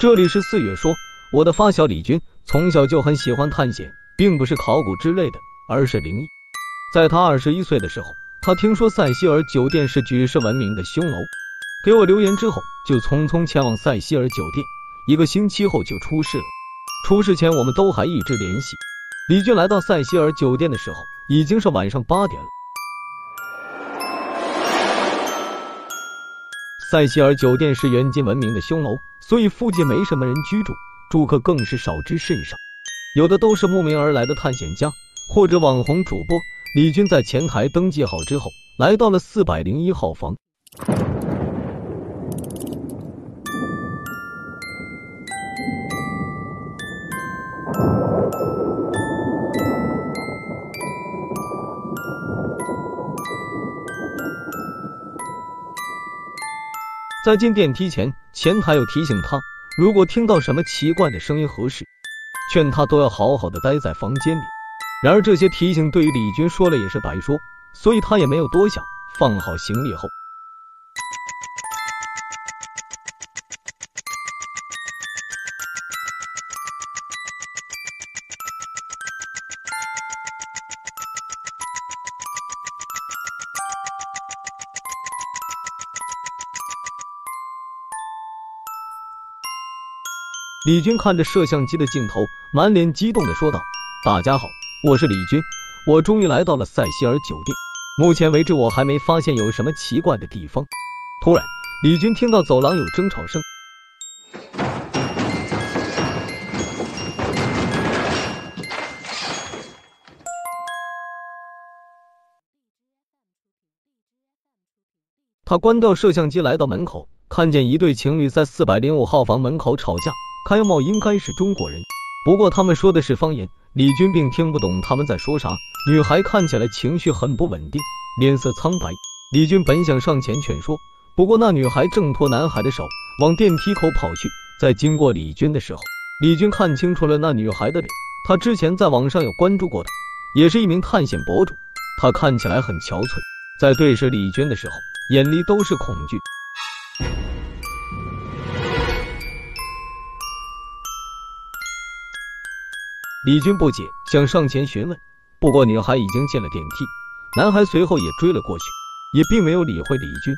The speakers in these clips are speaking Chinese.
这里是四月说，我的发小李军从小就很喜欢探险，并不是考古之类的，而是灵异。在他二十一岁的时候，他听说塞西尔酒店是举世闻名的凶楼，给我留言之后，就匆匆前往塞西尔酒店。一个星期后就出事了。出事前我们都还一直联系。李军来到塞西尔酒店的时候，已经是晚上八点了。塞西尔酒店是远近闻名的凶楼，所以附近没什么人居住，住客更是少之甚少，有的都是慕名而来的探险家或者网红主播。李军在前台登记好之后，来到了四百零一号房。在进电梯前，前台有提醒他，如果听到什么奇怪的声音和事，劝他都要好好的待在房间里。然而这些提醒对于李军说了也是白说，所以他也没有多想，放好行李后。李军看着摄像机的镜头，满脸激动的说道：“大家好，我是李军，我终于来到了塞西尔酒店。目前为止，我还没发现有什么奇怪的地方。”突然，李军听到走廊有争吵声，他关掉摄像机，来到门口，看见一对情侣在四百零五号房门口吵架。看样貌应该是中国人，不过他们说的是方言，李军并听不懂他们在说啥。女孩看起来情绪很不稳定，脸色苍白。李军本想上前劝说，不过那女孩挣脱男孩的手，往电梯口跑去。在经过李军的时候，李军看清楚了那女孩的脸，他之前在网上有关注过她，也是一名探险博主。她看起来很憔悴，在对视李军的时候，眼里都是恐惧。李军不解，想上前询问，不过女孩已经进了电梯，男孩随后也追了过去，也并没有理会李军。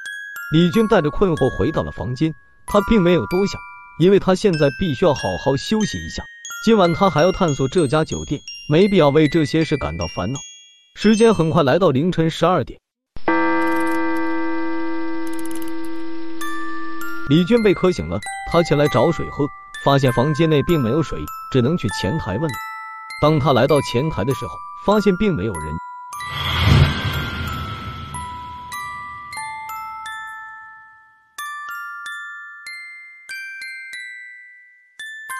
李军带着困惑回到了房间，他并没有多想，因为他现在必须要好好休息一下，今晚他还要探索这家酒店，没必要为这些事感到烦恼。时间很快来到凌晨十二点，李军被渴醒了，他前来找水喝，发现房间内并没有水，只能去前台问了。当他来到前台的时候，发现并没有人。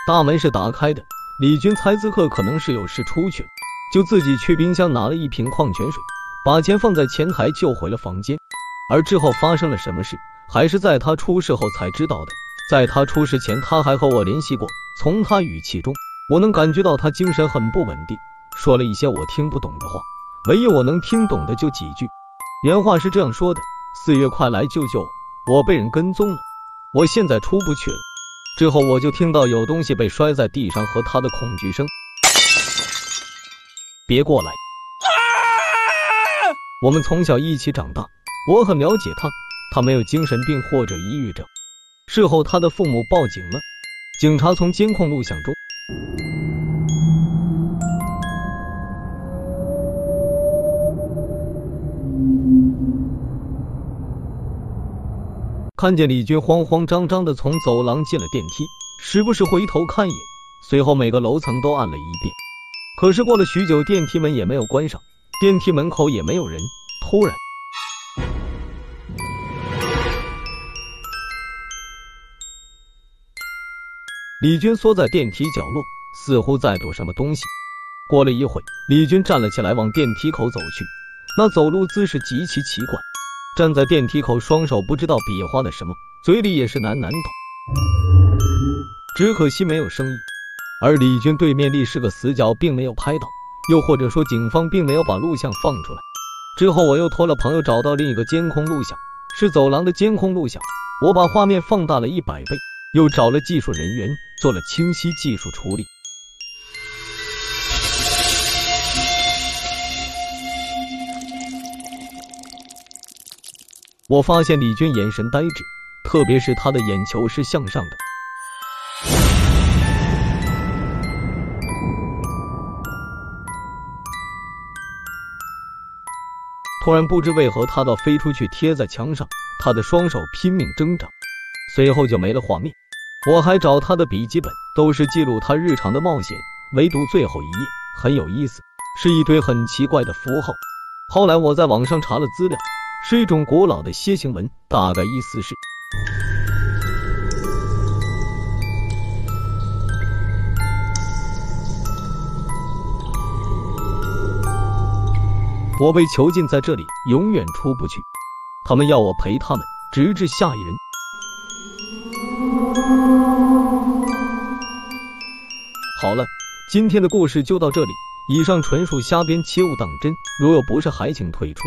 大门是打开的，李军猜此刻可能是有事出去了，就自己去冰箱拿了一瓶矿泉水，把钱放在前台就回了房间。而之后发生了什么事，还是在他出事后才知道的。在他出事前，他还和我联系过，从他语气中。我能感觉到他精神很不稳定，说了一些我听不懂的话，唯一我能听懂的就几句。原话是这样说的：“四月，快来救救我，我被人跟踪了，我现在出不去了。”之后我就听到有东西被摔在地上和他的恐惧声。别过来！我们从小一起长大，我很了解他，他没有精神病或者抑郁症。事后他的父母报警了，警察从监控录像中。看见李军慌慌张张的从走廊进了电梯，时不时回头看一眼，随后每个楼层都按了一遍。可是过了许久，电梯门也没有关上，电梯门口也没有人。突然，李军缩在电梯角落，似乎在躲什么东西。过了一会，李军站了起来，往电梯口走去，那走路姿势极其奇怪。站在电梯口，双手不知道比划了什么，嘴里也是喃喃道：“只可惜没有声音。”而李军对面立是个死角，并没有拍到，又或者说警方并没有把录像放出来。之后我又托了朋友找到另一个监控录像，是走廊的监控录像。我把画面放大了一百倍，又找了技术人员做了清晰技术处理。我发现李军眼神呆滞，特别是他的眼球是向上的。突然，不知为何，他倒飞出去贴在墙上，他的双手拼命挣扎，随后就没了画面。我还找他的笔记本，都是记录他日常的冒险，唯独最后一页很有意思，是一堆很奇怪的符号。后来我在网上查了资料。是一种古老的楔形文，大概意思是：我被囚禁在这里，永远出不去。他们要我陪他们，直至下一人。好了，今天的故事就到这里。以上纯属瞎编，切勿当真。如有不是，还请退出。